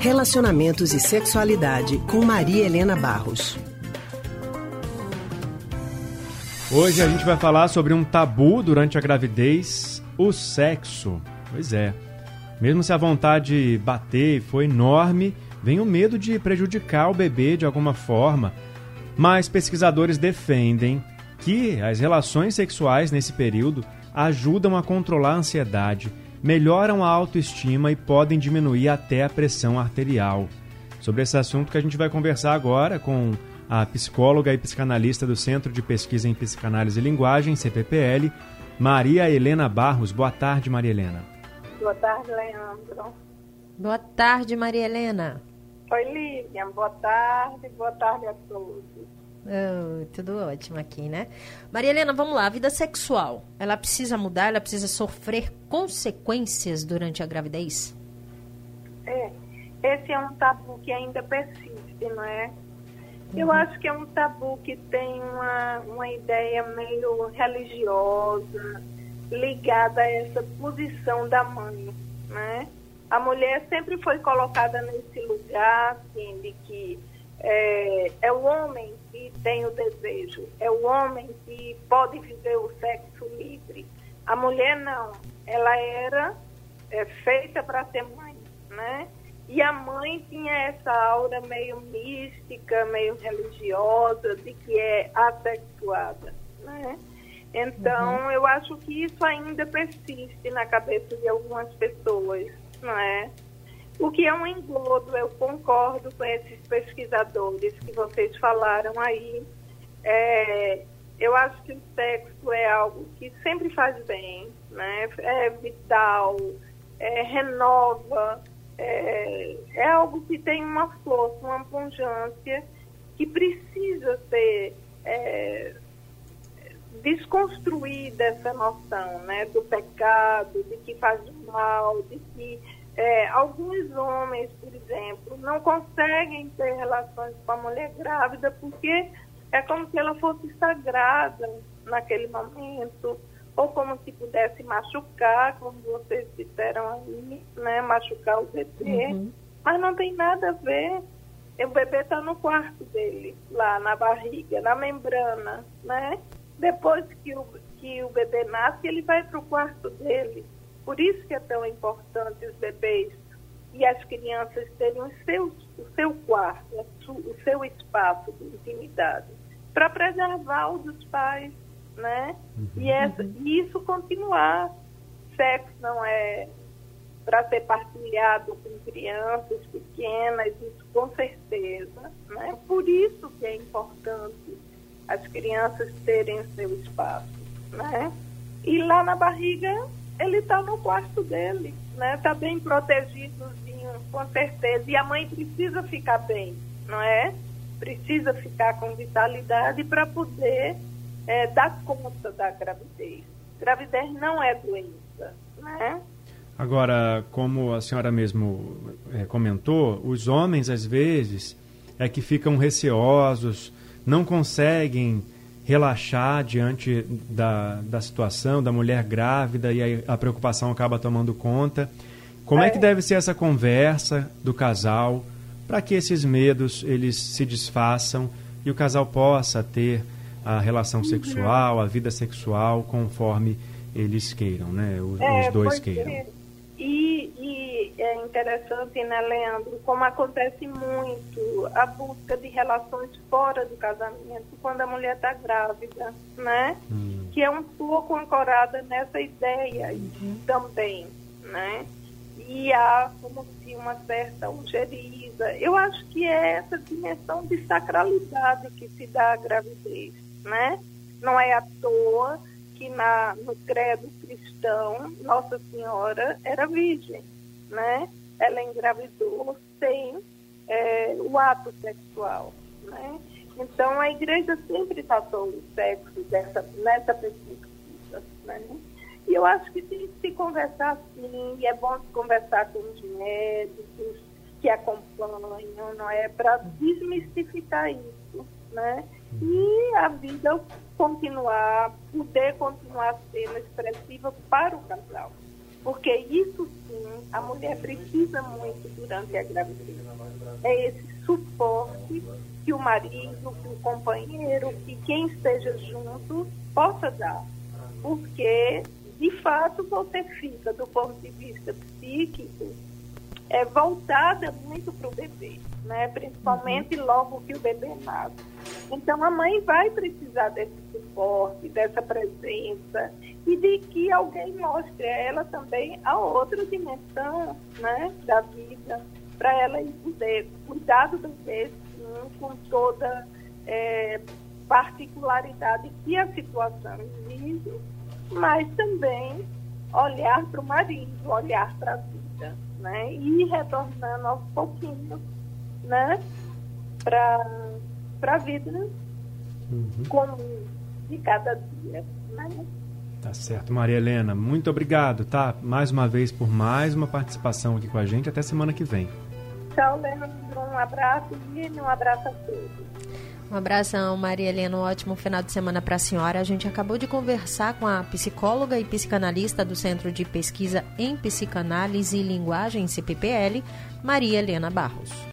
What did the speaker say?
Relacionamentos e Sexualidade com Maria Helena Barros. Hoje a gente vai falar sobre um tabu durante a gravidez, o sexo. Pois é. Mesmo se a vontade de bater foi enorme, vem o medo de prejudicar o bebê de alguma forma. Mas pesquisadores defendem que as relações sexuais nesse período ajudam a controlar a ansiedade, melhoram a autoestima e podem diminuir até a pressão arterial. Sobre esse assunto que a gente vai conversar agora com a psicóloga e psicanalista do Centro de Pesquisa em Psicanálise e Linguagem, CPPL, Maria Helena Barros. Boa tarde, Maria Helena. Boa tarde, Leandro. Boa tarde, Maria Helena. Oi, Lívia. Boa tarde. Boa tarde a todos. Oh, tudo ótimo aqui, né? Maria Helena, vamos lá. A vida sexual, ela precisa mudar? Ela precisa sofrer consequências durante a gravidez? É. Esse é um tabu que ainda persiste, não é? Uhum. Eu acho que é um tabu que tem uma, uma ideia meio religiosa, ligada a essa posição da mãe, né? A mulher sempre foi colocada nesse lugar, assim, de que é, é o homem tem o desejo, é o homem que pode viver o sexo livre. A mulher não, ela era é, feita para ser mãe, né? E a mãe tinha essa aura meio mística, meio religiosa, de que é assexuada, né? Então, uhum. eu acho que isso ainda persiste na cabeça de algumas pessoas? O que é um engodo, eu concordo com esses pesquisadores que vocês falaram aí. É, eu acho que o sexo é algo que sempre faz bem, né? É vital, é, renova, é, é algo que tem uma força, uma pungência que precisa ser é, desconstruir dessa noção né, do pecado, de que faz mal, de que é, alguns homens, por exemplo, não conseguem ter relações com a mulher grávida porque é como se ela fosse sagrada naquele momento, ou como se pudesse machucar, como vocês disseram aí, né, machucar o bebê, uhum. mas não tem nada a ver. O bebê está no quarto dele, lá na barriga, na membrana, né? Depois que o, que o bebê nasce, ele vai para o quarto dele. Por isso que é tão importante os bebês e as crianças terem o seu, o seu quarto, o seu espaço de intimidade, para preservar o dos pais, né? Uhum. E, essa, e isso continuar. Sexo não é para ser partilhado com crianças pequenas, isso com certeza. Né? Por isso que é importante as crianças terem seu espaço, né? E lá na barriga ele está no quarto dele, né? Está bem protegidozinho, com certeza. E a mãe precisa ficar bem, não é? Precisa ficar com vitalidade para poder é, dar conta da gravidez. Gravidez não é doença, né? Agora, como a senhora mesmo é, comentou, os homens às vezes é que ficam receosos não conseguem relaxar diante da, da situação da mulher grávida e aí a preocupação acaba tomando conta. Como é, é que deve ser essa conversa do casal para que esses medos eles se desfaçam e o casal possa ter a relação uhum. sexual, a vida sexual conforme eles queiram, né? Os, é, os dois queiram. E, e, é interessante, né, Leandro, como acontece muito a busca de relações fora do casamento quando a mulher está grávida, né? Hum. Que é um pouco ancorada nessa ideia uhum. também, né? E há como se uma certa ojeriza. Eu acho que é essa dimensão de sacralidade que se dá à gravidez, né? Não é à toa que na, no credo cristão, Nossa Senhora era virgem, né? Ela engravidou sem é, o ato sexual, né? Então, a igreja sempre tratou o sexo dessa, nessa perspectiva, né? E eu acho que tem que se conversar sim, e é bom se conversar com os médicos que acompanham, não é? Para desmistificar isso, né? E a vida continuar, poder continuar sendo expressiva para o casal. Porque isso sim a mulher precisa muito durante a gravidez. É esse suporte que o marido, que o companheiro, que quem esteja junto possa dar. Porque, de fato, você fica, do ponto de vista psíquico, é voltada muito para o bebê, né? principalmente logo que o bebê nasce. Então, a mãe vai precisar desse suporte, dessa presença e de que alguém mostre a ela também a outra dimensão né, da vida, para ela poder cuidar do bebê sim, com toda é, particularidade que a situação exige, mas também olhar para o marido, olhar para a vida, né? E retornando aos pouquinhos, né? Para a vida uhum. comum de cada dia, né? Tá certo, Maria Helena. Muito obrigado, tá? Mais uma vez por mais uma participação aqui com a gente. Até semana que vem. Tchau, Leandro. Um abraço e um abraço a todos. Um abração, Maria Helena. Um ótimo final de semana para a senhora. A gente acabou de conversar com a psicóloga e psicanalista do Centro de Pesquisa em Psicanálise e Linguagem, CPPL, Maria Helena Barros.